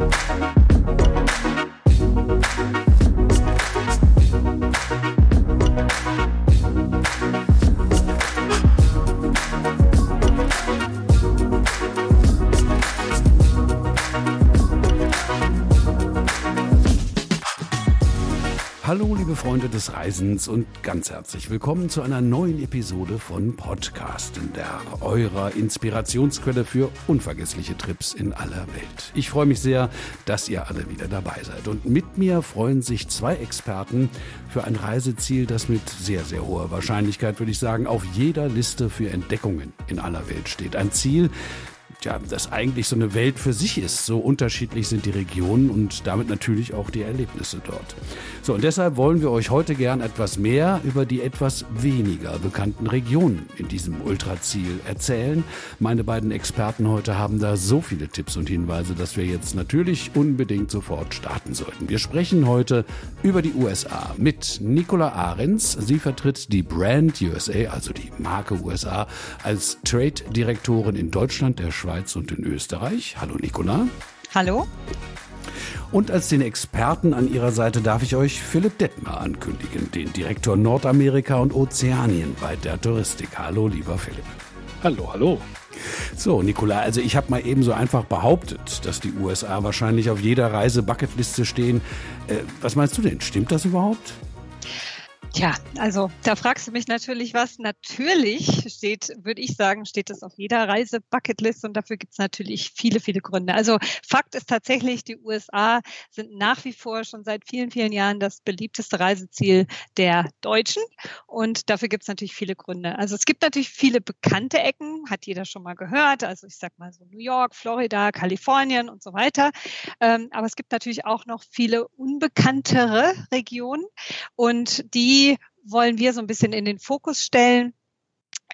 Hallo, Freunde des Reisens und ganz herzlich willkommen zu einer neuen Episode von Podcasten, der eurer Inspirationsquelle für unvergessliche Trips in aller Welt. Ich freue mich sehr, dass ihr alle wieder dabei seid. Und mit mir freuen sich zwei Experten für ein Reiseziel, das mit sehr, sehr hoher Wahrscheinlichkeit, würde ich sagen, auf jeder Liste für Entdeckungen in aller Welt steht. Ein Ziel, ja, das eigentlich so eine Welt für sich ist. So unterschiedlich sind die Regionen und damit natürlich auch die Erlebnisse dort. So, und deshalb wollen wir euch heute gern etwas mehr über die etwas weniger bekannten Regionen in diesem Ultraziel erzählen. Meine beiden Experten heute haben da so viele Tipps und Hinweise, dass wir jetzt natürlich unbedingt sofort starten sollten. Wir sprechen heute über die USA mit Nicola Ahrens. Sie vertritt die Brand USA, also die Marke USA, als Trade-Direktorin in Deutschland, der Schweiz Schweiz und in Österreich. Hallo Nicola. Hallo. Und als den Experten an ihrer Seite darf ich euch Philipp Detmer ankündigen, den Direktor Nordamerika und Ozeanien bei der Touristik. Hallo, lieber Philipp. Hallo, hallo. So, Nicola, also ich habe mal eben so einfach behauptet, dass die USA wahrscheinlich auf jeder Reise-Bucketliste stehen. Äh, was meinst du denn? Stimmt das überhaupt? Tja, also da fragst du mich natürlich was. Natürlich steht, würde ich sagen, steht das auf jeder Reise-Bucketlist und dafür gibt es natürlich viele, viele Gründe. Also Fakt ist tatsächlich, die USA sind nach wie vor schon seit vielen, vielen Jahren das beliebteste Reiseziel der Deutschen und dafür gibt es natürlich viele Gründe. Also es gibt natürlich viele bekannte Ecken, hat jeder schon mal gehört. Also ich sag mal so New York, Florida, Kalifornien und so weiter. Ähm, aber es gibt natürlich auch noch viele unbekanntere Regionen und die die wollen wir so ein bisschen in den Fokus stellen,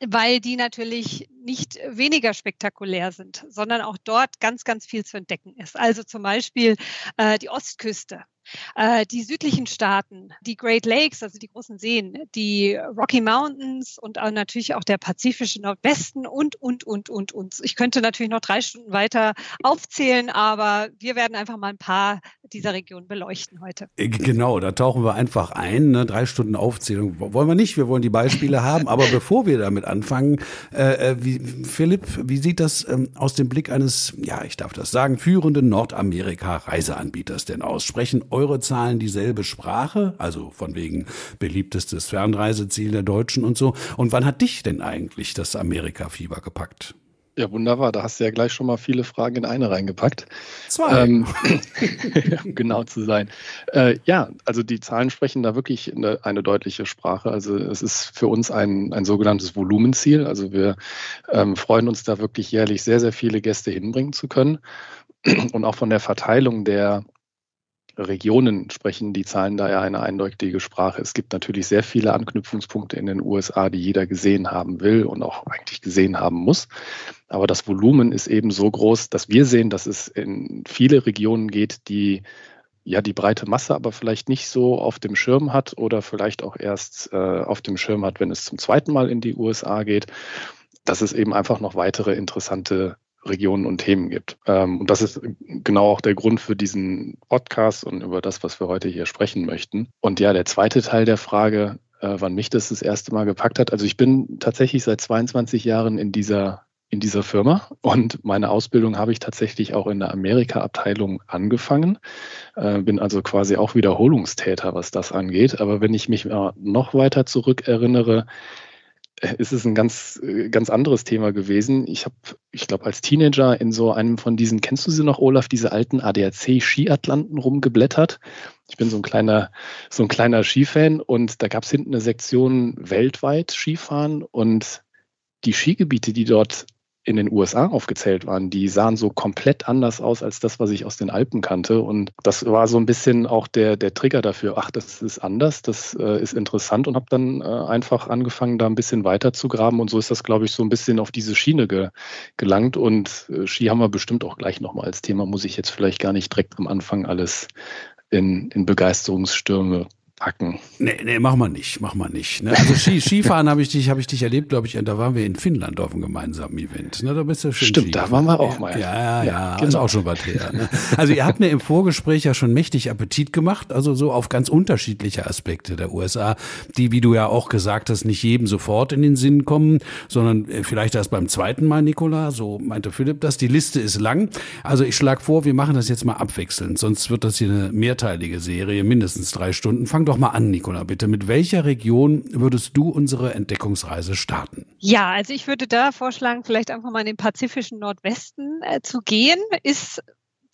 weil die natürlich nicht weniger spektakulär sind, sondern auch dort ganz, ganz viel zu entdecken ist. Also zum Beispiel äh, die Ostküste. Äh, die südlichen Staaten, die Great Lakes, also die großen Seen, die Rocky Mountains und auch natürlich auch der pazifische Nordwesten und, und, und, und, und. Ich könnte natürlich noch drei Stunden weiter aufzählen, aber wir werden einfach mal ein paar dieser Regionen beleuchten heute. Äh, genau, da tauchen wir einfach ein. Ne? Drei Stunden Aufzählung wollen wir nicht. Wir wollen die Beispiele haben. Aber bevor wir damit anfangen, äh, äh, wie, Philipp, wie sieht das ähm, aus dem Blick eines, ja, ich darf das sagen, führenden Nordamerika-Reiseanbieters denn aus? Sprechen eure Zahlen dieselbe Sprache? Also von wegen beliebtestes Fernreiseziel der Deutschen und so. Und wann hat dich denn eigentlich das Amerika-Fieber gepackt? Ja, wunderbar. Da hast du ja gleich schon mal viele Fragen in eine reingepackt. Zwei. Ähm, um genau zu sein. Äh, ja, also die Zahlen sprechen da wirklich eine, eine, deutliche Sprache. Also es ist für uns ein, ein sogenanntes Volumenziel. Also wir ähm, freuen uns da wirklich jährlich sehr, sehr viele Gäste hinbringen zu können. Und auch von der Verteilung der Regionen sprechen die Zahlen daher eine eindeutige Sprache. Es gibt natürlich sehr viele Anknüpfungspunkte in den USA, die jeder gesehen haben will und auch eigentlich gesehen haben muss. Aber das Volumen ist eben so groß, dass wir sehen, dass es in viele Regionen geht, die ja die breite Masse aber vielleicht nicht so auf dem Schirm hat oder vielleicht auch erst äh, auf dem Schirm hat, wenn es zum zweiten Mal in die USA geht, dass es eben einfach noch weitere interessante Regionen und Themen gibt. Ähm, und das ist genau auch der Grund für diesen Podcast und über das, was wir heute hier sprechen möchten. Und ja, der zweite Teil der Frage, äh, wann mich das das erste Mal gepackt hat. Also ich bin tatsächlich seit 22 Jahren in dieser in dieser Firma und meine Ausbildung habe ich tatsächlich auch in der Amerika-Abteilung angefangen. Äh, bin also quasi auch Wiederholungstäter, was das angeht. Aber wenn ich mich noch weiter zurückerinnere, ist es ein ganz, äh, ganz anderes Thema gewesen. Ich habe, ich glaube, als Teenager in so einem von diesen, kennst du sie noch, Olaf, diese alten ADAC-Skiatlanten rumgeblättert. Ich bin so ein kleiner, so ein kleiner Skifan und da gab es hinten eine Sektion weltweit Skifahren und die Skigebiete, die dort in den USA aufgezählt waren, die sahen so komplett anders aus als das, was ich aus den Alpen kannte. Und das war so ein bisschen auch der, der Trigger dafür, ach, das ist anders, das äh, ist interessant und habe dann äh, einfach angefangen, da ein bisschen weiter zu graben. Und so ist das, glaube ich, so ein bisschen auf diese Schiene ge gelangt. Und äh, Ski haben wir bestimmt auch gleich nochmal als Thema, muss ich jetzt vielleicht gar nicht direkt am Anfang alles in, in Begeisterungsstürme packen. Nee, nee, mach mal nicht, mach mal nicht. Ne? Also Ski, Skifahren habe ich dich, habe ich dich erlebt, glaube ich, da waren wir in Finnland auf einem gemeinsamen Event. Ne? Da bist du schön Stimmt, Skifahren. da waren wir auch mal. Ja, ja, ja, genau. ist auch schon was her. Ne? Also ihr habt mir im Vorgespräch ja schon mächtig Appetit gemacht, also so auf ganz unterschiedliche Aspekte der USA, die, wie du ja auch gesagt hast, nicht jedem sofort in den Sinn kommen, sondern äh, vielleicht erst beim zweiten Mal, Nikola, so meinte Philipp das. Die Liste ist lang. Also ich schlage vor, wir machen das jetzt mal abwechselnd, sonst wird das hier eine mehrteilige Serie, mindestens drei Stunden. Fang doch mal an, Nikola, bitte. Mit welcher Region würdest du unsere Entdeckungsreise starten? Ja, also ich würde da vorschlagen, vielleicht einfach mal in den pazifischen Nordwesten äh, zu gehen. Ist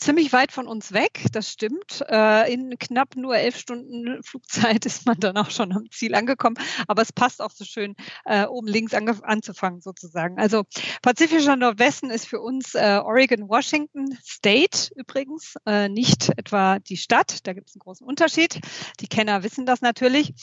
ziemlich weit von uns weg, das stimmt. Äh, in knapp nur elf Stunden Flugzeit ist man dann auch schon am Ziel angekommen. Aber es passt auch so schön, äh, oben links anzufangen sozusagen. Also pazifischer Nordwesten ist für uns äh, Oregon, Washington State übrigens, nicht etwa die Stadt. Da gibt es einen großen Unterschied. Die Kenner wissen das natürlich.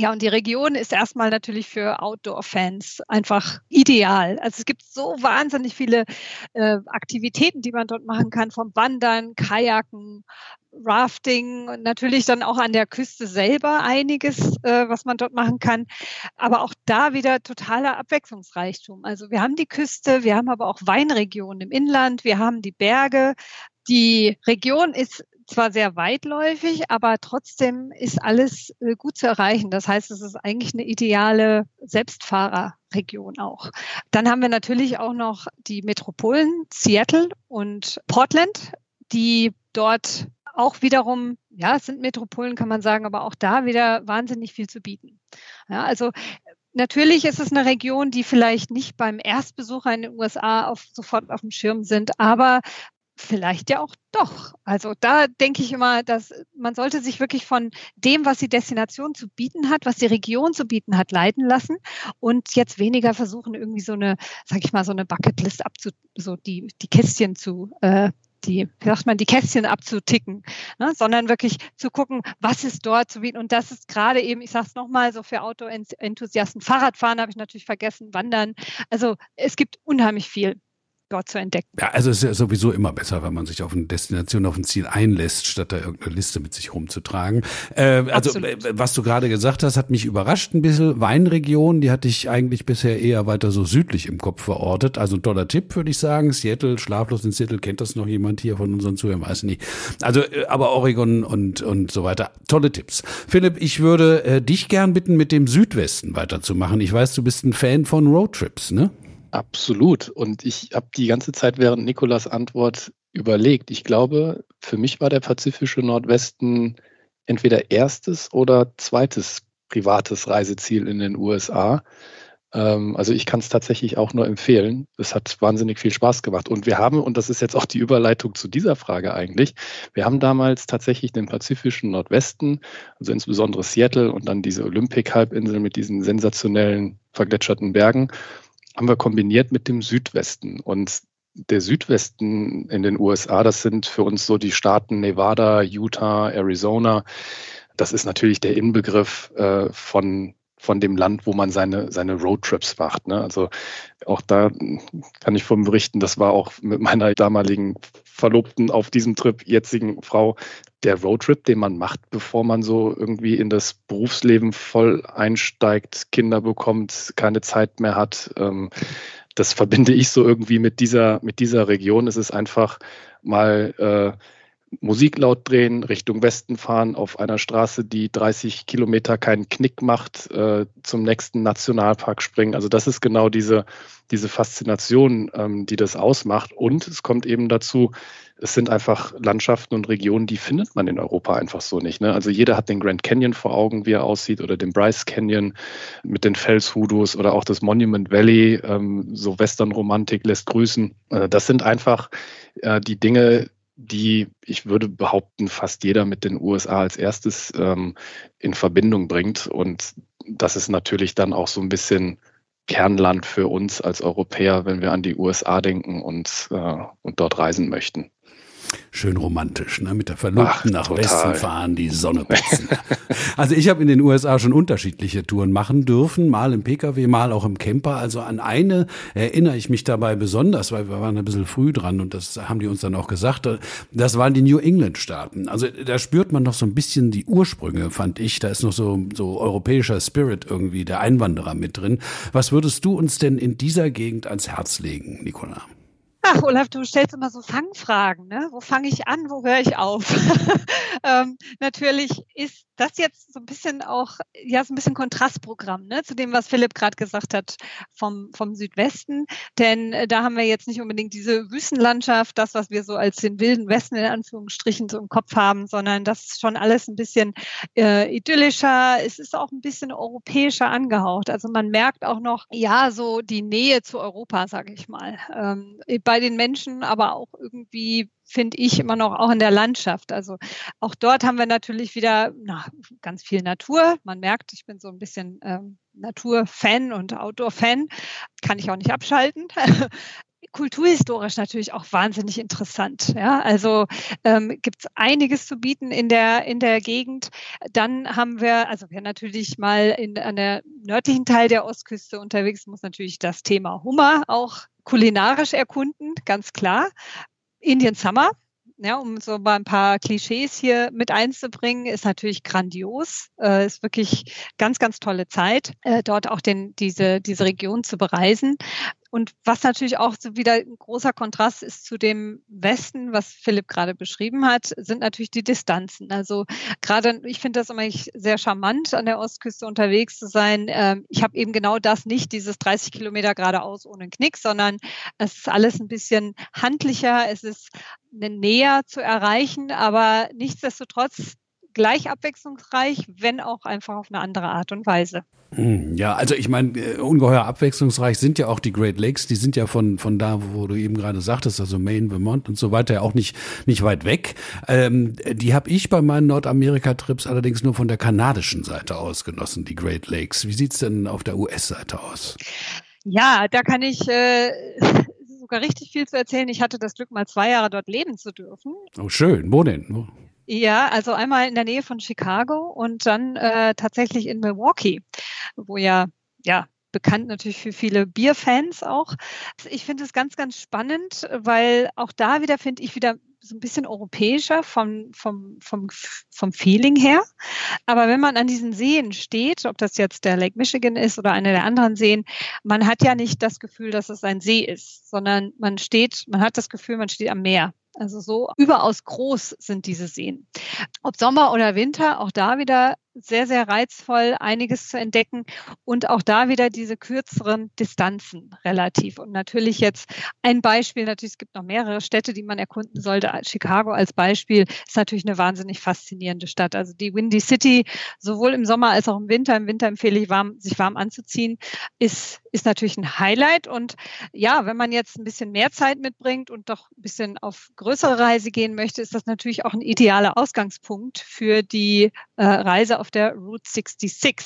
Ja, und die Region ist erstmal natürlich für Outdoor-Fans einfach ideal. Also es gibt so wahnsinnig viele äh, Aktivitäten, die man dort machen kann, vom Wandern, Kajaken, Rafting und natürlich dann auch an der Küste selber einiges, äh, was man dort machen kann. Aber auch da wieder totaler Abwechslungsreichtum. Also wir haben die Küste, wir haben aber auch Weinregionen im Inland, wir haben die Berge. Die Region ist zwar sehr weitläufig, aber trotzdem ist alles äh, gut zu erreichen. Das heißt, es ist eigentlich eine ideale Selbstfahrerregion auch. Dann haben wir natürlich auch noch die Metropolen Seattle und Portland, die dort auch wiederum, ja, es sind Metropolen, kann man sagen, aber auch da wieder wahnsinnig viel zu bieten. Ja, also Natürlich ist es eine Region, die vielleicht nicht beim Erstbesucher in den USA auf, sofort auf dem Schirm sind, aber vielleicht ja auch doch. Also da denke ich immer, dass man sollte sich wirklich von dem, was die Destination zu bieten hat, was die Region zu bieten hat, leiten lassen und jetzt weniger versuchen, irgendwie so eine, sag ich mal, so eine Bucketlist abzu, so die, die Kästchen zu, äh, die, wie sagt man, die Kästchen abzuticken, ne? sondern wirklich zu gucken, was ist dort zu bieten. Und das ist gerade eben, ich sage es nochmal, so für Auto-Enthusiasten, Fahrradfahren habe ich natürlich vergessen, Wandern. Also es gibt unheimlich viel dort zu entdecken. Ja, also es ist ja sowieso immer besser, wenn man sich auf eine Destination, auf ein Ziel einlässt, statt da irgendeine Liste mit sich rumzutragen. Äh, also. Äh, was du gerade gesagt hast, hat mich überrascht ein bisschen. Weinregion, die hatte ich eigentlich bisher eher weiter so südlich im Kopf verortet. Also ein toller Tipp, würde ich sagen. Seattle, schlaflos in Seattle, kennt das noch jemand hier von unseren Zuhörern? Weiß nicht. Also, äh, aber Oregon und, und so weiter. Tolle Tipps. Philipp, ich würde äh, dich gern bitten, mit dem Südwesten weiterzumachen. Ich weiß, du bist ein Fan von Roadtrips, ne? Absolut. Und ich habe die ganze Zeit während Nikolas Antwort überlegt. Ich glaube, für mich war der pazifische Nordwesten entweder erstes oder zweites privates Reiseziel in den USA. Ähm, also ich kann es tatsächlich auch nur empfehlen. Es hat wahnsinnig viel Spaß gemacht. Und wir haben, und das ist jetzt auch die Überleitung zu dieser Frage eigentlich, wir haben damals tatsächlich den pazifischen Nordwesten, also insbesondere Seattle und dann diese Olympic-Halbinsel mit diesen sensationellen vergletscherten Bergen haben wir kombiniert mit dem Südwesten. Und der Südwesten in den USA, das sind für uns so die Staaten Nevada, Utah, Arizona. Das ist natürlich der Inbegriff äh, von von dem Land, wo man seine, seine Roadtrips macht. Ne? Also auch da kann ich von berichten, das war auch mit meiner damaligen Verlobten auf diesem Trip, jetzigen Frau, der Roadtrip, den man macht, bevor man so irgendwie in das Berufsleben voll einsteigt, Kinder bekommt, keine Zeit mehr hat. Ähm, das verbinde ich so irgendwie mit dieser, mit dieser Region. Es ist einfach mal äh, Musik laut drehen, Richtung Westen fahren, auf einer Straße, die 30 Kilometer keinen Knick macht, äh, zum nächsten Nationalpark springen. Also das ist genau diese, diese Faszination, ähm, die das ausmacht. Und es kommt eben dazu, es sind einfach Landschaften und Regionen, die findet man in Europa einfach so nicht. Ne? Also jeder hat den Grand Canyon vor Augen, wie er aussieht, oder den Bryce Canyon mit den Felshudos oder auch das Monument Valley, ähm, so Western-Romantik lässt grüßen. Äh, das sind einfach äh, die Dinge, die, ich würde behaupten, fast jeder mit den USA als erstes ähm, in Verbindung bringt. Und das ist natürlich dann auch so ein bisschen Kernland für uns als Europäer, wenn wir an die USA denken und, äh, und dort reisen möchten. Schön romantisch, ne? mit der Verlobten Ach, nach total. Westen fahren, die Sonne putzen. also ich habe in den USA schon unterschiedliche Touren machen dürfen, mal im Pkw, mal auch im Camper. Also an eine erinnere ich mich dabei besonders, weil wir waren ein bisschen früh dran und das haben die uns dann auch gesagt. Das waren die New England Staaten. Also da spürt man noch so ein bisschen die Ursprünge, fand ich. Da ist noch so, so europäischer Spirit irgendwie, der Einwanderer mit drin. Was würdest du uns denn in dieser Gegend ans Herz legen, Nicola? Ach, Olaf, du stellst immer so Fangfragen, ne? Wo fange ich an, wo höre ich auf? ähm, natürlich ist das jetzt so ein bisschen auch, ja, so ein bisschen Kontrastprogramm, ne, zu dem, was Philipp gerade gesagt hat vom, vom Südwesten. Denn äh, da haben wir jetzt nicht unbedingt diese Wüstenlandschaft, das, was wir so als den wilden Westen in Anführungsstrichen so im Kopf haben, sondern das ist schon alles ein bisschen äh, idyllischer. Es ist auch ein bisschen europäischer angehaucht. Also man merkt auch noch, ja, so die Nähe zu Europa, sage ich mal. Ähm, bei den Menschen, aber auch irgendwie finde ich immer noch auch in der Landschaft. Also auch dort haben wir natürlich wieder na, ganz viel Natur. Man merkt, ich bin so ein bisschen ähm, Naturfan und Outdoor-Fan. Kann ich auch nicht abschalten. kulturhistorisch natürlich auch wahnsinnig interessant. Ja, also ähm, gibt es einiges zu bieten in der in der Gegend. Dann haben wir, also wir natürlich mal in an der nördlichen Teil der Ostküste unterwegs, muss natürlich das Thema Hummer auch kulinarisch erkunden, ganz klar. Indian Summer, ja, um so mal ein paar Klischees hier mit einzubringen, ist natürlich grandios. Äh, ist wirklich ganz, ganz tolle Zeit, äh, dort auch den, diese, diese Region zu bereisen. Und was natürlich auch so wieder ein großer Kontrast ist zu dem Westen, was Philipp gerade beschrieben hat, sind natürlich die Distanzen. Also gerade, ich finde das immer sehr charmant, an der Ostküste unterwegs zu sein. Ähm, ich habe eben genau das nicht, dieses 30 Kilometer geradeaus ohne Knick, sondern es ist alles ein bisschen handlicher, es ist näher zu erreichen, aber nichtsdestotrotz gleich abwechslungsreich, wenn auch einfach auf eine andere Art und Weise. Hm, ja, also ich meine, äh, ungeheuer abwechslungsreich sind ja auch die Great Lakes, die sind ja von, von da, wo du eben gerade sagtest, also Maine, Vermont und so weiter, ja auch nicht, nicht weit weg. Ähm, die habe ich bei meinen Nordamerika-Trips allerdings nur von der kanadischen Seite aus genossen, die Great Lakes. Wie sieht's denn auf der US-Seite aus? Ja, da kann ich äh, sogar richtig viel zu erzählen. Ich hatte das Glück, mal zwei Jahre dort leben zu dürfen. Oh, schön. Wo denn? Ja, also einmal in der Nähe von Chicago und dann äh, tatsächlich in Milwaukee, wo ja, ja, bekannt natürlich für viele Bierfans auch. Ich finde es ganz, ganz spannend, weil auch da wieder finde ich wieder so ein bisschen europäischer vom, vom, vom, vom Feeling her. Aber wenn man an diesen Seen steht, ob das jetzt der Lake Michigan ist oder eine der anderen Seen, man hat ja nicht das Gefühl, dass es ein See ist, sondern man steht, man hat das Gefühl, man steht am Meer. Also so überaus groß sind diese Seen. Ob Sommer oder Winter, auch da wieder sehr, sehr reizvoll, einiges zu entdecken und auch da wieder diese kürzeren Distanzen relativ. Und natürlich jetzt ein Beispiel, natürlich es gibt noch mehrere Städte, die man erkunden sollte. Chicago als Beispiel ist natürlich eine wahnsinnig faszinierende Stadt. Also die Windy City, sowohl im Sommer als auch im Winter, im Winter empfehle ich warm, sich warm anzuziehen, ist, ist natürlich ein Highlight. Und ja, wenn man jetzt ein bisschen mehr Zeit mitbringt und doch ein bisschen auf größere Reise gehen möchte, ist das natürlich auch ein idealer Ausgangspunkt für die äh, Reise auf auf der Route 66.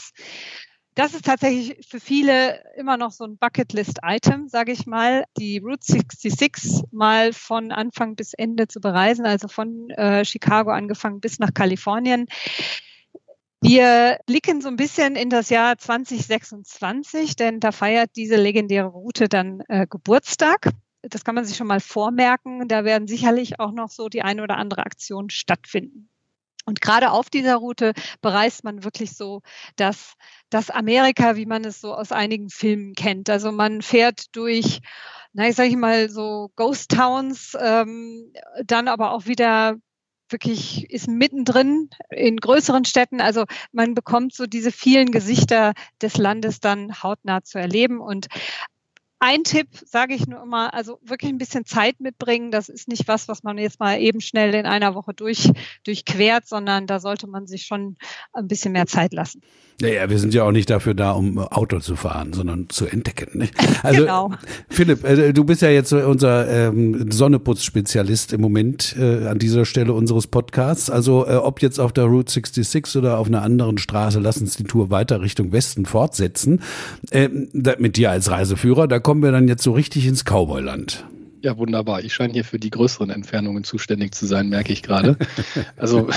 Das ist tatsächlich für viele immer noch so ein Bucketlist-Item, sage ich mal, die Route 66 mal von Anfang bis Ende zu bereisen, also von äh, Chicago angefangen bis nach Kalifornien. Wir blicken so ein bisschen in das Jahr 2026, denn da feiert diese legendäre Route dann äh, Geburtstag. Das kann man sich schon mal vormerken. Da werden sicherlich auch noch so die eine oder andere Aktion stattfinden. Und gerade auf dieser Route bereist man wirklich so das, das Amerika, wie man es so aus einigen Filmen kennt. Also man fährt durch, na, ich sage mal so Ghost Towns, ähm, dann aber auch wieder wirklich ist mittendrin in größeren Städten. Also man bekommt so diese vielen Gesichter des Landes dann hautnah zu erleben. Und ein Tipp, sage ich nur immer, also wirklich ein bisschen Zeit mitbringen. Das ist nicht was, was man jetzt mal eben schnell in einer Woche durch, durchquert, sondern da sollte man sich schon ein bisschen mehr Zeit lassen. Naja, wir sind ja auch nicht dafür da, um Auto zu fahren, sondern zu entdecken. Nicht? Also, genau. Philipp, äh, du bist ja jetzt unser ähm, Sonneputz-Spezialist im Moment äh, an dieser Stelle unseres Podcasts. Also äh, ob jetzt auf der Route 66 oder auf einer anderen Straße, lass uns die Tour weiter Richtung Westen fortsetzen. Äh, da, mit dir als Reiseführer, da kommen wir dann jetzt so richtig ins Cowboyland. Ja, wunderbar. Ich scheine hier für die größeren Entfernungen zuständig zu sein, merke ich gerade. Also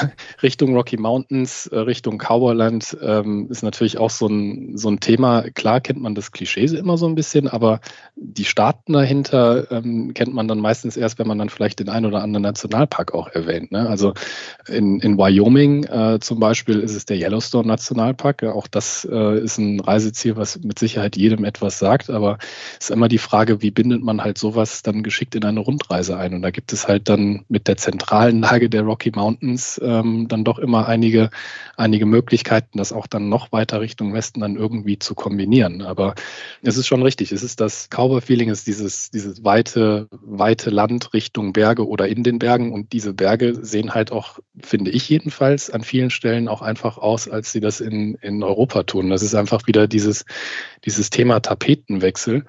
Richtung Rocky Mountains, äh, Richtung Cowboyland ähm, ist natürlich auch so ein, so ein Thema. Klar kennt man das Klischee immer so ein bisschen, aber die Staaten dahinter ähm, kennt man dann meistens erst, wenn man dann vielleicht den einen oder anderen Nationalpark auch erwähnt. Ne? Also in, in Wyoming äh, zum Beispiel ist es der Yellowstone Nationalpark. Ja, auch das äh, ist ein Reiseziel, was mit Sicherheit jedem etwas sagt, aber es ist immer die Frage, wie bindet man halt sowas dann geschickt in eine Rundreise ein. Und da gibt es halt dann mit der zentralen Lage der Rocky Mountains ähm, dann doch immer einige, einige Möglichkeiten, das auch dann noch weiter Richtung Westen dann irgendwie zu kombinieren. Aber es ist schon richtig. Es ist das Cowboy-Feeling, ist dieses, dieses weite, weite Land Richtung Berge oder in den Bergen. Und diese Berge sehen halt auch, finde ich jedenfalls, an vielen Stellen auch einfach aus, als sie das in, in Europa tun. Das ist einfach wieder dieses, dieses Thema Tapetenwechsel.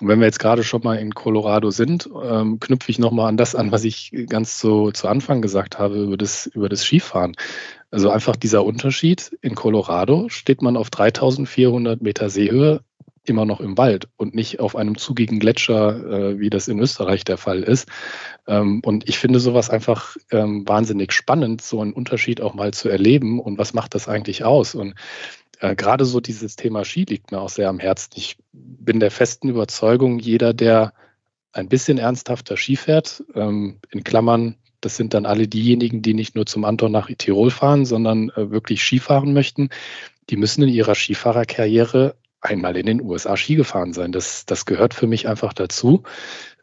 Und wenn wir jetzt gerade schon mal in Colorado sind, ähm, knüpfe ich nochmal an das an, was ich ganz zu, zu Anfang gesagt habe über das, über das Skifahren. Also einfach dieser Unterschied. In Colorado steht man auf 3400 Meter Seehöhe immer noch im Wald und nicht auf einem zugigen Gletscher, äh, wie das in Österreich der Fall ist. Ähm, und ich finde sowas einfach ähm, wahnsinnig spannend, so einen Unterschied auch mal zu erleben und was macht das eigentlich aus? Und äh, gerade so dieses Thema Ski liegt mir auch sehr am Herzen. Ich bin der festen Überzeugung, jeder, der ein bisschen ernsthafter Ski fährt, ähm, in Klammern, das sind dann alle diejenigen, die nicht nur zum Anton nach Tirol fahren, sondern äh, wirklich Skifahren möchten, die müssen in ihrer Skifahrerkarriere einmal in den USA Ski gefahren sein. Das, das gehört für mich einfach dazu.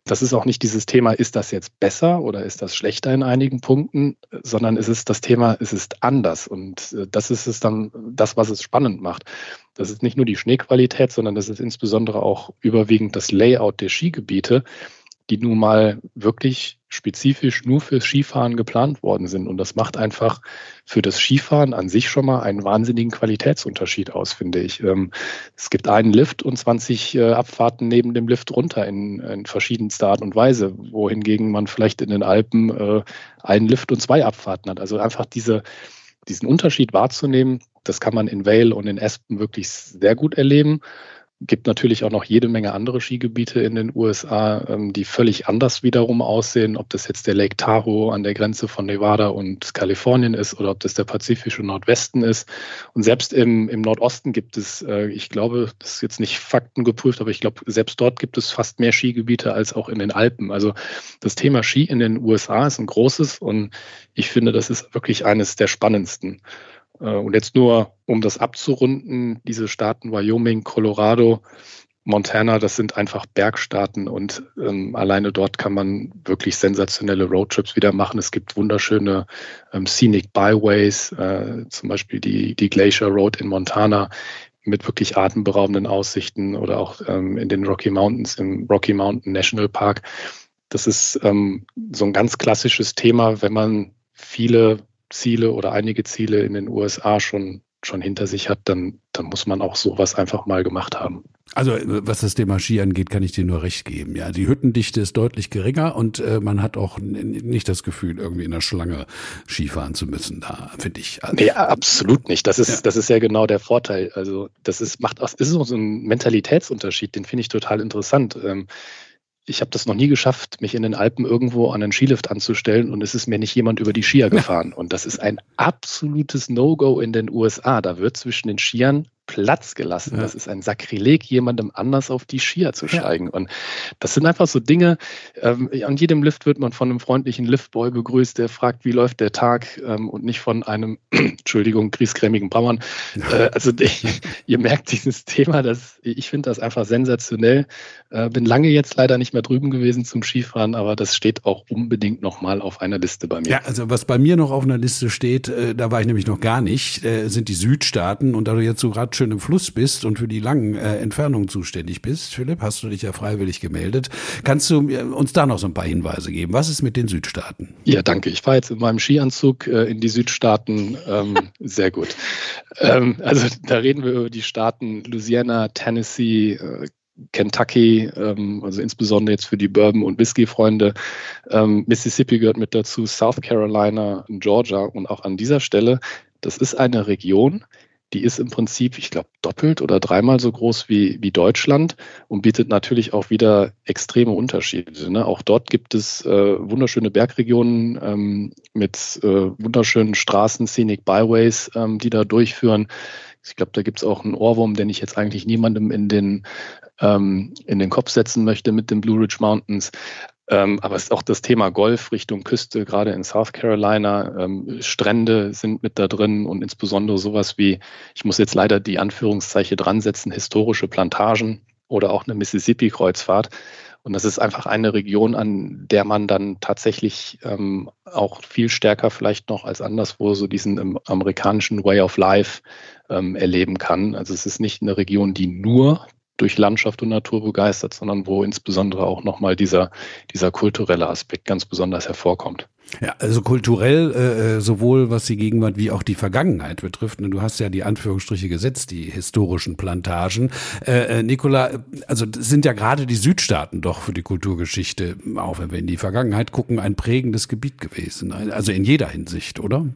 Das ist auch nicht dieses Thema, ist das jetzt besser oder ist das schlechter in einigen Punkten, sondern es ist das Thema, es ist anders. Und äh, das ist es dann, das, was es spannend macht. Das ist nicht nur die Schneequalität, sondern das ist insbesondere auch überwiegend das Layout der Skigebiete, die nun mal wirklich spezifisch nur fürs Skifahren geplant worden sind. Und das macht einfach für das Skifahren an sich schon mal einen wahnsinnigen Qualitätsunterschied aus, finde ich. Ähm, es gibt einen Lift und 20 äh, Abfahrten neben dem Lift runter in, in verschiedenster Art und Weise, wohingegen man vielleicht in den Alpen äh, einen Lift und zwei Abfahrten hat. Also einfach diese, diesen Unterschied wahrzunehmen, das kann man in Vale und in Aspen wirklich sehr gut erleben gibt natürlich auch noch jede Menge andere Skigebiete in den USA, ähm, die völlig anders wiederum aussehen, ob das jetzt der Lake Tahoe an der Grenze von Nevada und Kalifornien ist oder ob das der pazifische Nordwesten ist. Und selbst im, im Nordosten gibt es, äh, ich glaube, das ist jetzt nicht faktengeprüft, aber ich glaube, selbst dort gibt es fast mehr Skigebiete als auch in den Alpen. Also das Thema Ski in den USA ist ein großes und ich finde, das ist wirklich eines der spannendsten. Äh, und jetzt nur, um das abzurunden, diese Staaten Wyoming, Colorado, Montana, das sind einfach Bergstaaten und ähm, alleine dort kann man wirklich sensationelle Roadtrips wieder machen. Es gibt wunderschöne ähm, Scenic Byways, äh, zum Beispiel die, die Glacier Road in Montana mit wirklich atemberaubenden Aussichten oder auch ähm, in den Rocky Mountains im Rocky Mountain National Park. Das ist ähm, so ein ganz klassisches Thema, wenn man viele Ziele oder einige Ziele in den USA schon, schon hinter sich hat, dann, dann muss man auch sowas einfach mal gemacht haben. Also was das Thema Ski angeht, kann ich dir nur recht geben. Ja, die Hüttendichte ist deutlich geringer und äh, man hat auch nicht das Gefühl, irgendwie in der Schlange Skifahren zu müssen. Da finde ich. Also, nee, absolut nicht. Das ist ja. das ist ja genau der Vorteil. Also das ist macht aus ist so ein Mentalitätsunterschied. Den finde ich total interessant. Ähm, ich habe das noch nie geschafft, mich in den Alpen irgendwo an einen Skilift anzustellen und es ist mir nicht jemand über die Skier gefahren. Und das ist ein absolutes No-Go in den USA. Da wird zwischen den Skiern Platz gelassen. Ja. Das ist ein Sakrileg, jemandem anders auf die Skier zu steigen. Ja. Und das sind einfach so Dinge. Ähm, an jedem Lift wird man von einem freundlichen Liftboy begrüßt, der fragt, wie läuft der Tag ähm, und nicht von einem, Entschuldigung, griesgrämigen Bauern. Äh, also ich, ihr merkt dieses Thema, das, ich finde das einfach sensationell. Äh, bin lange jetzt leider nicht mehr drüben gewesen zum Skifahren, aber das steht auch unbedingt nochmal auf einer Liste bei mir. Ja, also was bei mir noch auf einer Liste steht, äh, da war ich nämlich noch gar nicht, äh, sind die Südstaaten und da du jetzt so gerade schön im Fluss bist und für die langen äh, Entfernungen zuständig bist, Philipp, hast du dich ja freiwillig gemeldet. Kannst du äh, uns da noch so ein paar Hinweise geben? Was ist mit den Südstaaten? Ja, danke. Ich fahre jetzt in meinem Skianzug äh, in die Südstaaten. Ähm, sehr gut. Ähm, also da reden wir über die Staaten Louisiana, Tennessee, äh, Kentucky, ähm, also insbesondere jetzt für die Bourbon- und Whisky-Freunde. Ähm, Mississippi gehört mit dazu, South Carolina, Georgia und auch an dieser Stelle, das ist eine Region, die ist im Prinzip, ich glaube, doppelt oder dreimal so groß wie, wie Deutschland und bietet natürlich auch wieder extreme Unterschiede. Ne? Auch dort gibt es äh, wunderschöne Bergregionen ähm, mit äh, wunderschönen Straßen, Scenic Byways, ähm, die da durchführen. Ich glaube, da gibt es auch einen Ohrwurm, den ich jetzt eigentlich niemandem in den, ähm, in den Kopf setzen möchte mit den Blue Ridge Mountains. Ähm, aber es ist auch das Thema Golf Richtung Küste, gerade in South Carolina. Ähm, Strände sind mit da drin und insbesondere sowas wie, ich muss jetzt leider die Anführungszeichen dran setzen, historische Plantagen oder auch eine Mississippi-Kreuzfahrt. Und das ist einfach eine Region, an der man dann tatsächlich ähm, auch viel stärker vielleicht noch als anderswo so diesen ähm, amerikanischen Way of Life ähm, erleben kann. Also es ist nicht eine Region, die nur durch Landschaft und Natur begeistert, sondern wo insbesondere auch nochmal dieser, dieser kulturelle Aspekt ganz besonders hervorkommt. Ja, also kulturell äh, äh, sowohl was die Gegenwart wie auch die Vergangenheit betrifft. Und du hast ja die Anführungsstriche gesetzt, die historischen Plantagen. Äh, äh, Nicola, also sind ja gerade die Südstaaten doch für die Kulturgeschichte, auch wenn wir in die Vergangenheit gucken, ein prägendes Gebiet gewesen. Also in jeder Hinsicht, oder?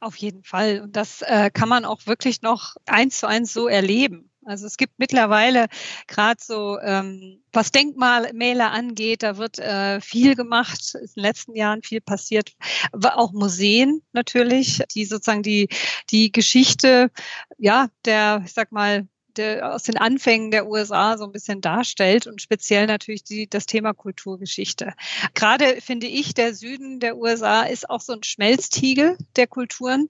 Auf jeden Fall. Und das äh, kann man auch wirklich noch eins zu eins so erleben. Also es gibt mittlerweile gerade so, ähm, was Denkmalmäler angeht, da wird äh, viel gemacht, ist in den letzten Jahren viel passiert. Aber auch Museen natürlich, die sozusagen die, die Geschichte, ja, der, ich sag mal, der, aus den Anfängen der USA so ein bisschen darstellt und speziell natürlich die, das Thema Kulturgeschichte. Gerade finde ich, der Süden der USA ist auch so ein Schmelztiegel der Kulturen,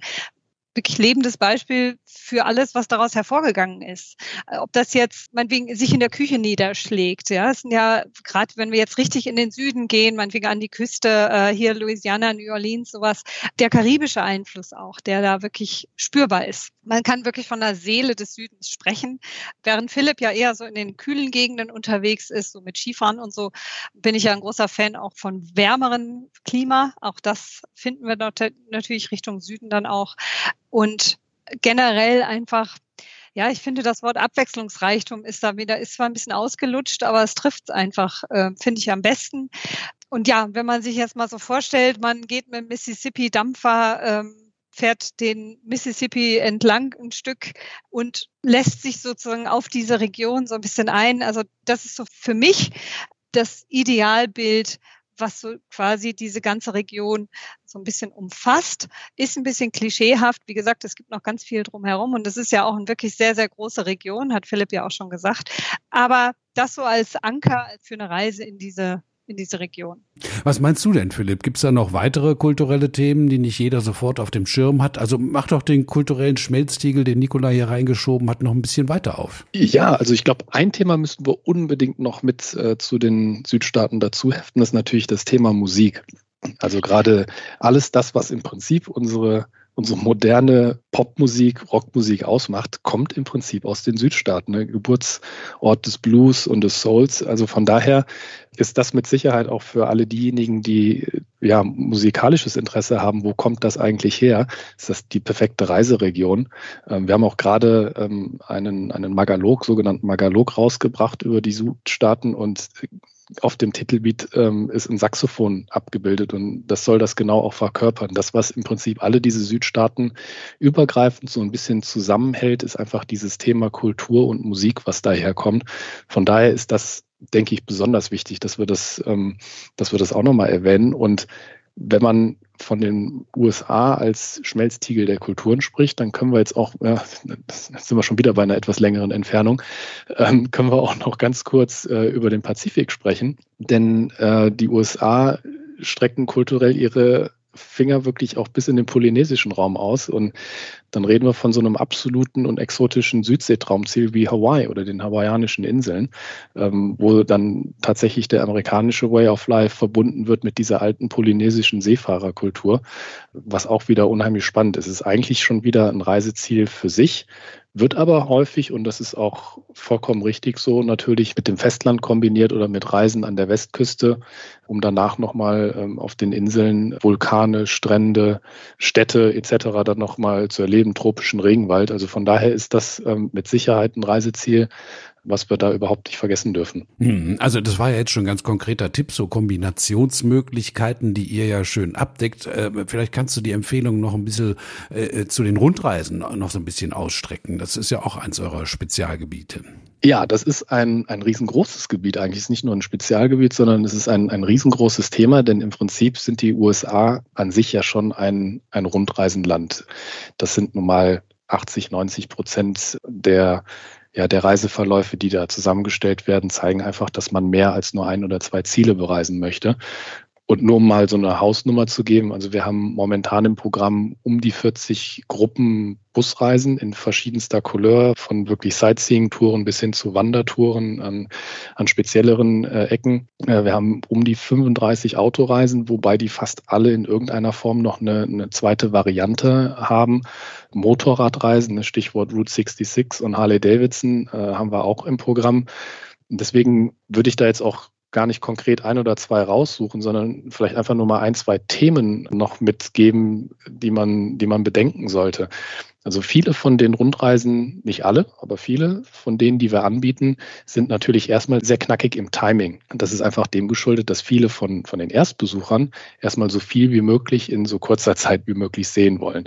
wirklich lebendes Beispiel für alles, was daraus hervorgegangen ist. Ob das jetzt meinetwegen sich in der Küche niederschlägt, ja, es sind ja gerade, wenn wir jetzt richtig in den Süden gehen, meinetwegen an die Küste, äh, hier Louisiana, New Orleans, sowas, der karibische Einfluss auch, der da wirklich spürbar ist. Man kann wirklich von der Seele des Südens sprechen, während Philipp ja eher so in den kühlen Gegenden unterwegs ist, so mit Skifahren und so, bin ich ja ein großer Fan auch von wärmeren Klima. Auch das finden wir dort natürlich Richtung Süden dann auch und generell einfach ja, ich finde, das Wort Abwechslungsreichtum ist da wieder, ist zwar ein bisschen ausgelutscht, aber es trifft es einfach, äh, finde ich am besten. Und ja, wenn man sich jetzt mal so vorstellt, man geht mit Mississippi-Dampfer, ähm, fährt den Mississippi entlang ein Stück und lässt sich sozusagen auf diese Region so ein bisschen ein. Also das ist so für mich das Idealbild was so quasi diese ganze Region so ein bisschen umfasst, ist ein bisschen klischeehaft. Wie gesagt, es gibt noch ganz viel drumherum und es ist ja auch eine wirklich sehr, sehr große Region, hat Philipp ja auch schon gesagt. Aber das so als Anker für eine Reise in diese in diese Region. Was meinst du denn, Philipp? Gibt es da noch weitere kulturelle Themen, die nicht jeder sofort auf dem Schirm hat? Also mach doch den kulturellen Schmelztiegel, den Nikola hier reingeschoben hat, noch ein bisschen weiter auf. Ja, also ich glaube, ein Thema müssten wir unbedingt noch mit äh, zu den Südstaaten dazu heften, das ist natürlich das Thema Musik. Also gerade alles das, was im Prinzip unsere unsere moderne Popmusik, Rockmusik ausmacht, kommt im Prinzip aus den Südstaaten, ne? Geburtsort des Blues und des Souls. Also von daher ist das mit Sicherheit auch für alle diejenigen, die ja musikalisches Interesse haben, wo kommt das eigentlich her? Ist das die perfekte Reiseregion? Ähm, wir haben auch gerade ähm, einen, einen Magalog, sogenannten Magalog rausgebracht über die Südstaaten und auf dem Titelbeat ähm, ist ein Saxophon abgebildet und das soll das genau auch verkörpern. Das, was im Prinzip alle diese Südstaaten übergreifend so ein bisschen zusammenhält, ist einfach dieses Thema Kultur und Musik, was daherkommt. Von daher ist das, denke ich, besonders wichtig, dass wir das, ähm, dass wir das auch nochmal erwähnen. Und wenn man von den USA als Schmelztiegel der Kulturen spricht, dann können wir jetzt auch, ja, sind wir schon wieder bei einer etwas längeren Entfernung, ähm, können wir auch noch ganz kurz äh, über den Pazifik sprechen. Denn äh, die USA strecken kulturell ihre Finger wirklich auch bis in den polynesischen Raum aus. Und dann reden wir von so einem absoluten und exotischen Südseetraumziel wie Hawaii oder den hawaiianischen Inseln, ähm, wo dann tatsächlich der amerikanische Way of Life verbunden wird mit dieser alten polynesischen Seefahrerkultur, was auch wieder unheimlich spannend ist. Es ist eigentlich schon wieder ein Reiseziel für sich, wird aber häufig, und das ist auch vollkommen richtig so, natürlich mit dem Festland kombiniert oder mit Reisen an der Westküste, um danach nochmal ähm, auf den Inseln Vulkane, Strände, Städte etc. dann nochmal zu erleben, tropischen Regenwald. Also von daher ist das ähm, mit Sicherheit ein Reiseziel, was wir da überhaupt nicht vergessen dürfen. Hm, also das war ja jetzt schon ein ganz konkreter Tipp, so Kombinationsmöglichkeiten, die ihr ja schön abdeckt. Äh, vielleicht kannst du die Empfehlung noch ein bisschen äh, zu den Rundreisen noch so ein bisschen ausstrecken. Das ist ja auch eins eurer Spezialgebiete. Ja, das ist ein, ein riesengroßes Gebiet eigentlich. Es ist nicht nur ein Spezialgebiet, sondern es ist ein, ein riesengroßes Thema, denn im Prinzip sind die USA an sich ja schon ein, ein Rundreisenland. Das sind nun mal 80, 90 Prozent der ja, der Reiseverläufe, die da zusammengestellt werden, zeigen einfach, dass man mehr als nur ein oder zwei Ziele bereisen möchte. Und nur um mal so eine Hausnummer zu geben, also wir haben momentan im Programm um die 40 Gruppen Busreisen in verschiedenster Couleur, von wirklich Sightseeing-Touren bis hin zu Wandertouren an, an spezielleren äh, Ecken. Äh, wir haben um die 35 Autoreisen, wobei die fast alle in irgendeiner Form noch eine, eine zweite Variante haben. Motorradreisen, Stichwort Route 66 und Harley Davidson äh, haben wir auch im Programm. Deswegen würde ich da jetzt auch gar nicht konkret ein oder zwei raussuchen, sondern vielleicht einfach nur mal ein, zwei Themen noch mitgeben, die man, die man bedenken sollte. Also viele von den Rundreisen, nicht alle, aber viele von denen, die wir anbieten, sind natürlich erstmal sehr knackig im Timing. Das ist einfach dem geschuldet, dass viele von, von den Erstbesuchern erstmal so viel wie möglich in so kurzer Zeit wie möglich sehen wollen.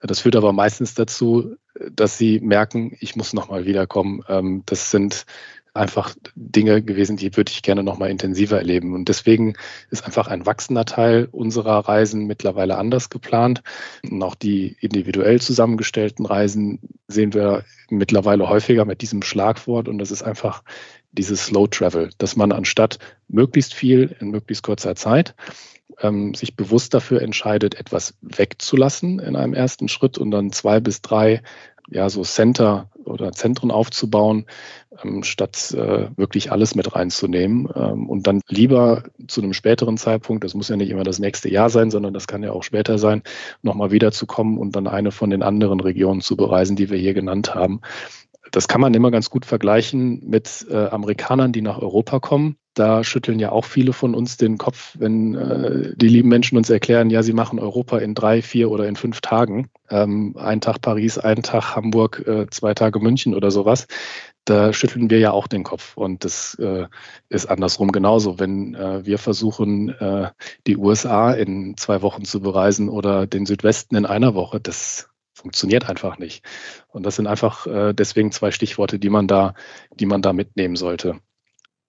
Das führt aber meistens dazu, dass sie merken, ich muss nochmal wiederkommen. Ähm, das sind einfach Dinge gewesen, die würde ich gerne noch mal intensiver erleben. Und deswegen ist einfach ein wachsender Teil unserer Reisen mittlerweile anders geplant. Und auch die individuell zusammengestellten Reisen sehen wir mittlerweile häufiger mit diesem Schlagwort. Und das ist einfach dieses Slow Travel, dass man anstatt möglichst viel in möglichst kurzer Zeit ähm, sich bewusst dafür entscheidet, etwas wegzulassen in einem ersten Schritt und dann zwei bis drei ja, so Center oder Zentren aufzubauen, ähm, statt äh, wirklich alles mit reinzunehmen. Ähm, und dann lieber zu einem späteren Zeitpunkt, das muss ja nicht immer das nächste Jahr sein, sondern das kann ja auch später sein, nochmal wiederzukommen und dann eine von den anderen Regionen zu bereisen, die wir hier genannt haben. Das kann man immer ganz gut vergleichen mit äh, Amerikanern, die nach Europa kommen. Da schütteln ja auch viele von uns den Kopf, wenn äh, die lieben Menschen uns erklären, ja, sie machen Europa in drei, vier oder in fünf Tagen. Ähm, ein Tag Paris, ein Tag Hamburg, äh, zwei Tage München oder sowas. Da schütteln wir ja auch den Kopf. Und das äh, ist andersrum genauso. Wenn äh, wir versuchen, äh, die USA in zwei Wochen zu bereisen oder den Südwesten in einer Woche, das funktioniert einfach nicht. Und das sind einfach äh, deswegen zwei Stichworte, die man da, die man da mitnehmen sollte.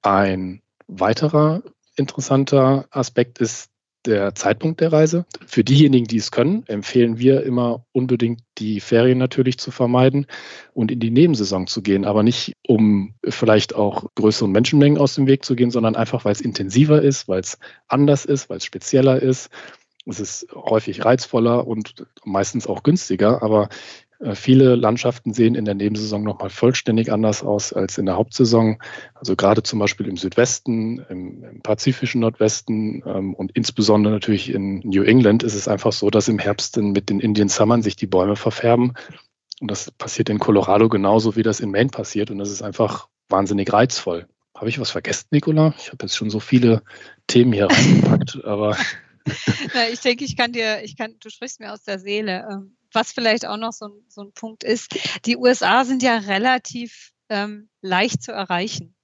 Ein weiterer interessanter Aspekt ist der Zeitpunkt der Reise. Für diejenigen, die es können, empfehlen wir immer unbedingt die Ferien natürlich zu vermeiden und in die Nebensaison zu gehen, aber nicht um vielleicht auch größeren Menschenmengen aus dem Weg zu gehen, sondern einfach, weil es intensiver ist, weil es anders ist, weil es spezieller ist es ist häufig reizvoller und meistens auch günstiger, aber äh, viele Landschaften sehen in der Nebensaison nochmal vollständig anders aus als in der Hauptsaison. Also gerade zum Beispiel im Südwesten, im, im pazifischen Nordwesten ähm, und insbesondere natürlich in New England ist es einfach so, dass im Herbst mit den Indian Summern sich die Bäume verfärben. Und das passiert in Colorado genauso, wie das in Maine passiert. Und das ist einfach wahnsinnig reizvoll. Habe ich was vergessen, Nicola? Ich habe jetzt schon so viele Themen hier reingepackt, aber ich denke, ich kann dir, ich kann, du sprichst mir aus der Seele. Ähm, was vielleicht auch noch so ein, so ein Punkt ist, die USA sind ja relativ ähm, leicht zu erreichen.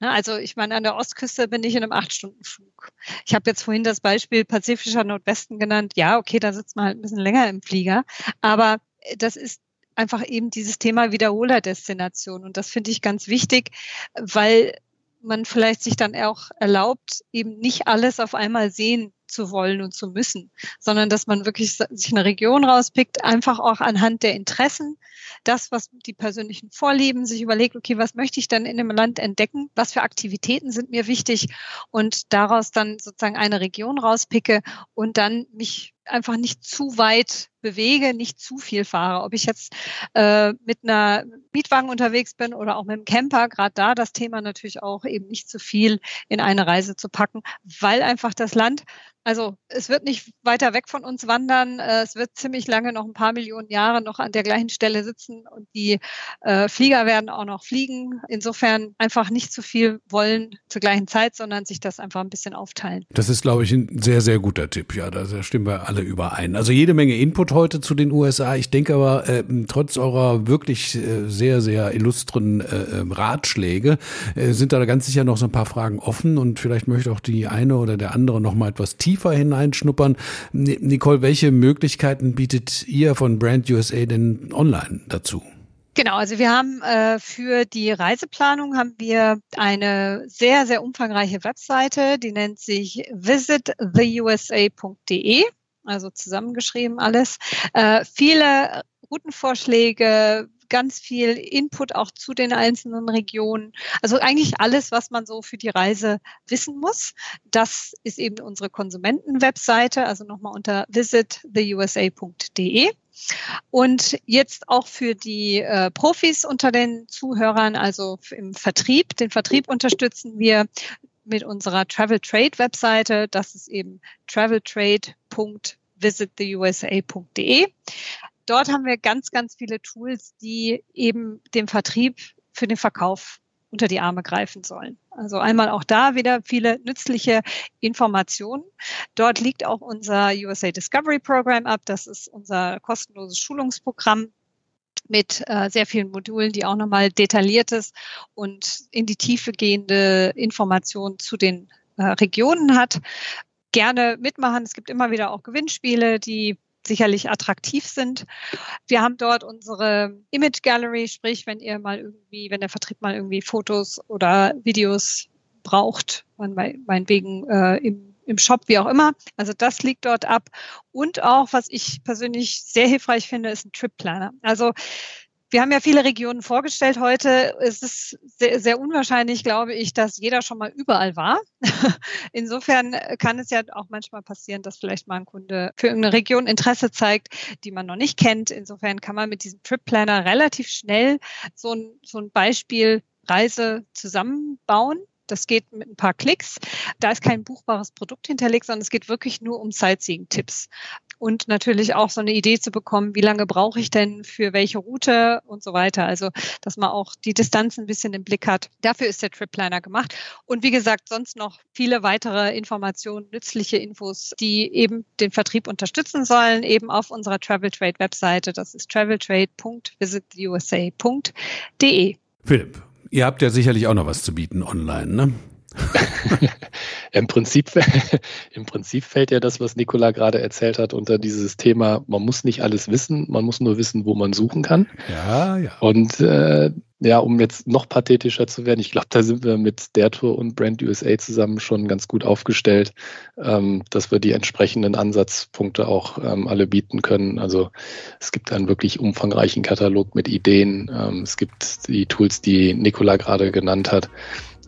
Ne, also ich meine, an der Ostküste bin ich in einem Acht-Stunden-Flug. Ich habe jetzt vorhin das Beispiel Pazifischer Nordwesten genannt. Ja, okay, da sitzt man halt ein bisschen länger im Flieger. Aber äh, das ist einfach eben dieses Thema Wiederholerdestination. Und das finde ich ganz wichtig, weil man vielleicht sich dann auch erlaubt, eben nicht alles auf einmal sehen zu wollen und zu müssen, sondern dass man wirklich sich eine Region rauspickt, einfach auch anhand der Interessen, das, was die persönlichen Vorlieben, sich überlegt, okay, was möchte ich dann in dem Land entdecken, was für Aktivitäten sind mir wichtig und daraus dann sozusagen eine Region rauspicke und dann mich einfach nicht zu weit bewege, nicht zu viel fahre. Ob ich jetzt äh, mit einer Mietwagen unterwegs bin oder auch mit einem Camper, gerade da das Thema natürlich auch eben nicht zu viel in eine Reise zu packen, weil einfach das Land Also es wird nicht weiter weg von uns wandern. Äh, es wird ziemlich lange noch ein paar Millionen Jahre noch an der gleichen Stelle sitzen und die äh, Flieger werden auch noch fliegen. Insofern einfach nicht zu viel wollen zur gleichen Zeit, sondern sich das einfach ein bisschen aufteilen. Das ist, glaube ich, ein sehr, sehr guter Tipp. Ja, da stimmen wir alle überein. Also jede Menge Input heute zu den USA. Ich denke aber, äh, trotz eurer wirklich äh, sehr, sehr illustren äh, ähm, Ratschläge äh, sind da ganz sicher noch so ein paar Fragen offen und vielleicht möchte auch die eine oder der andere noch mal etwas tiefer tiefer hineinschnuppern. Nicole, welche Möglichkeiten bietet ihr von Brand USA denn online dazu? Genau, also wir haben äh, für die Reiseplanung haben wir eine sehr, sehr umfangreiche Webseite, die nennt sich visittheusa.de, also zusammengeschrieben alles. Äh, viele Routenvorschläge, ganz viel Input auch zu den einzelnen Regionen. Also eigentlich alles, was man so für die Reise wissen muss. Das ist eben unsere Konsumentenwebseite, also nochmal unter visittheusa.de. Und jetzt auch für die äh, Profis unter den Zuhörern, also im Vertrieb, den Vertrieb unterstützen wir mit unserer Travel Trade Webseite. Das ist eben traveltrade.visittheusa.de. Dort haben wir ganz, ganz viele Tools, die eben dem Vertrieb für den Verkauf unter die Arme greifen sollen. Also einmal auch da wieder viele nützliche Informationen. Dort liegt auch unser USA Discovery Program ab. Das ist unser kostenloses Schulungsprogramm mit äh, sehr vielen Modulen, die auch nochmal detailliertes und in die Tiefe gehende Informationen zu den äh, Regionen hat. Gerne mitmachen. Es gibt immer wieder auch Gewinnspiele, die sicherlich attraktiv sind. Wir haben dort unsere Image Gallery, sprich, wenn ihr mal irgendwie, wenn der Vertrieb mal irgendwie Fotos oder Videos braucht, meinetwegen äh, im, im Shop, wie auch immer. Also das liegt dort ab. Und auch, was ich persönlich sehr hilfreich finde, ist ein Trip Planner. Also wir haben ja viele Regionen vorgestellt heute. Es ist sehr, sehr, unwahrscheinlich, glaube ich, dass jeder schon mal überall war. Insofern kann es ja auch manchmal passieren, dass vielleicht mal ein Kunde für irgendeine Region Interesse zeigt, die man noch nicht kennt. Insofern kann man mit diesem Trip Planner relativ schnell so ein, so ein Beispiel Reise zusammenbauen. Das geht mit ein paar Klicks. Da ist kein buchbares Produkt hinterlegt, sondern es geht wirklich nur um Sightseeing-Tipps und natürlich auch so eine Idee zu bekommen, wie lange brauche ich denn für welche Route und so weiter. Also, dass man auch die Distanz ein bisschen im Blick hat. Dafür ist der Trip Planner gemacht. Und wie gesagt, sonst noch viele weitere Informationen, nützliche Infos, die eben den Vertrieb unterstützen sollen, eben auf unserer Travel Trade Webseite. Das ist traveltrade.visitusa.de. Philipp, ihr habt ja sicherlich auch noch was zu bieten online, ne? Im, Prinzip, Im Prinzip fällt ja das, was Nicola gerade erzählt hat, unter dieses Thema, man muss nicht alles wissen, man muss nur wissen, wo man suchen kann. Ja, ja. Und äh, ja, um jetzt noch pathetischer zu werden, ich glaube, da sind wir mit der Tour und Brand USA zusammen schon ganz gut aufgestellt, ähm, dass wir die entsprechenden Ansatzpunkte auch ähm, alle bieten können. Also es gibt einen wirklich umfangreichen Katalog mit Ideen. Ähm, es gibt die Tools, die Nicola gerade genannt hat.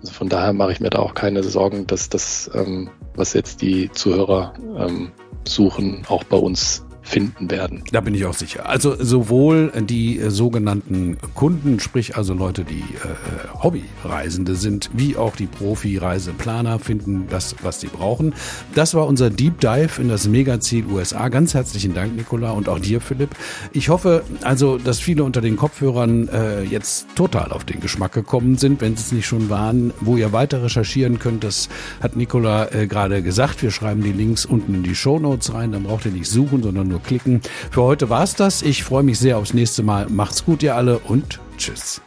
Also von daher mache ich mir da auch keine Sorgen, dass das, ähm, was jetzt die Zuhörer ähm, suchen, auch bei uns finden werden. Da bin ich auch sicher. Also sowohl die äh, sogenannten Kunden, sprich also Leute, die äh, Hobbyreisende sind, wie auch die Profi-Reiseplaner finden das, was sie brauchen. Das war unser Deep Dive in das Megaziel USA. Ganz herzlichen Dank, Nicola, und auch dir, Philipp. Ich hoffe also, dass viele unter den Kopfhörern äh, jetzt total auf den Geschmack gekommen sind, wenn sie es nicht schon waren. Wo ihr weiter recherchieren könnt, das hat Nicola äh, gerade gesagt. Wir schreiben die Links unten in die Show Notes rein. Dann braucht ihr nicht suchen, sondern nur klicken. Für heute war es das. Ich freue mich sehr aufs nächste Mal. Macht's gut, ihr alle und tschüss.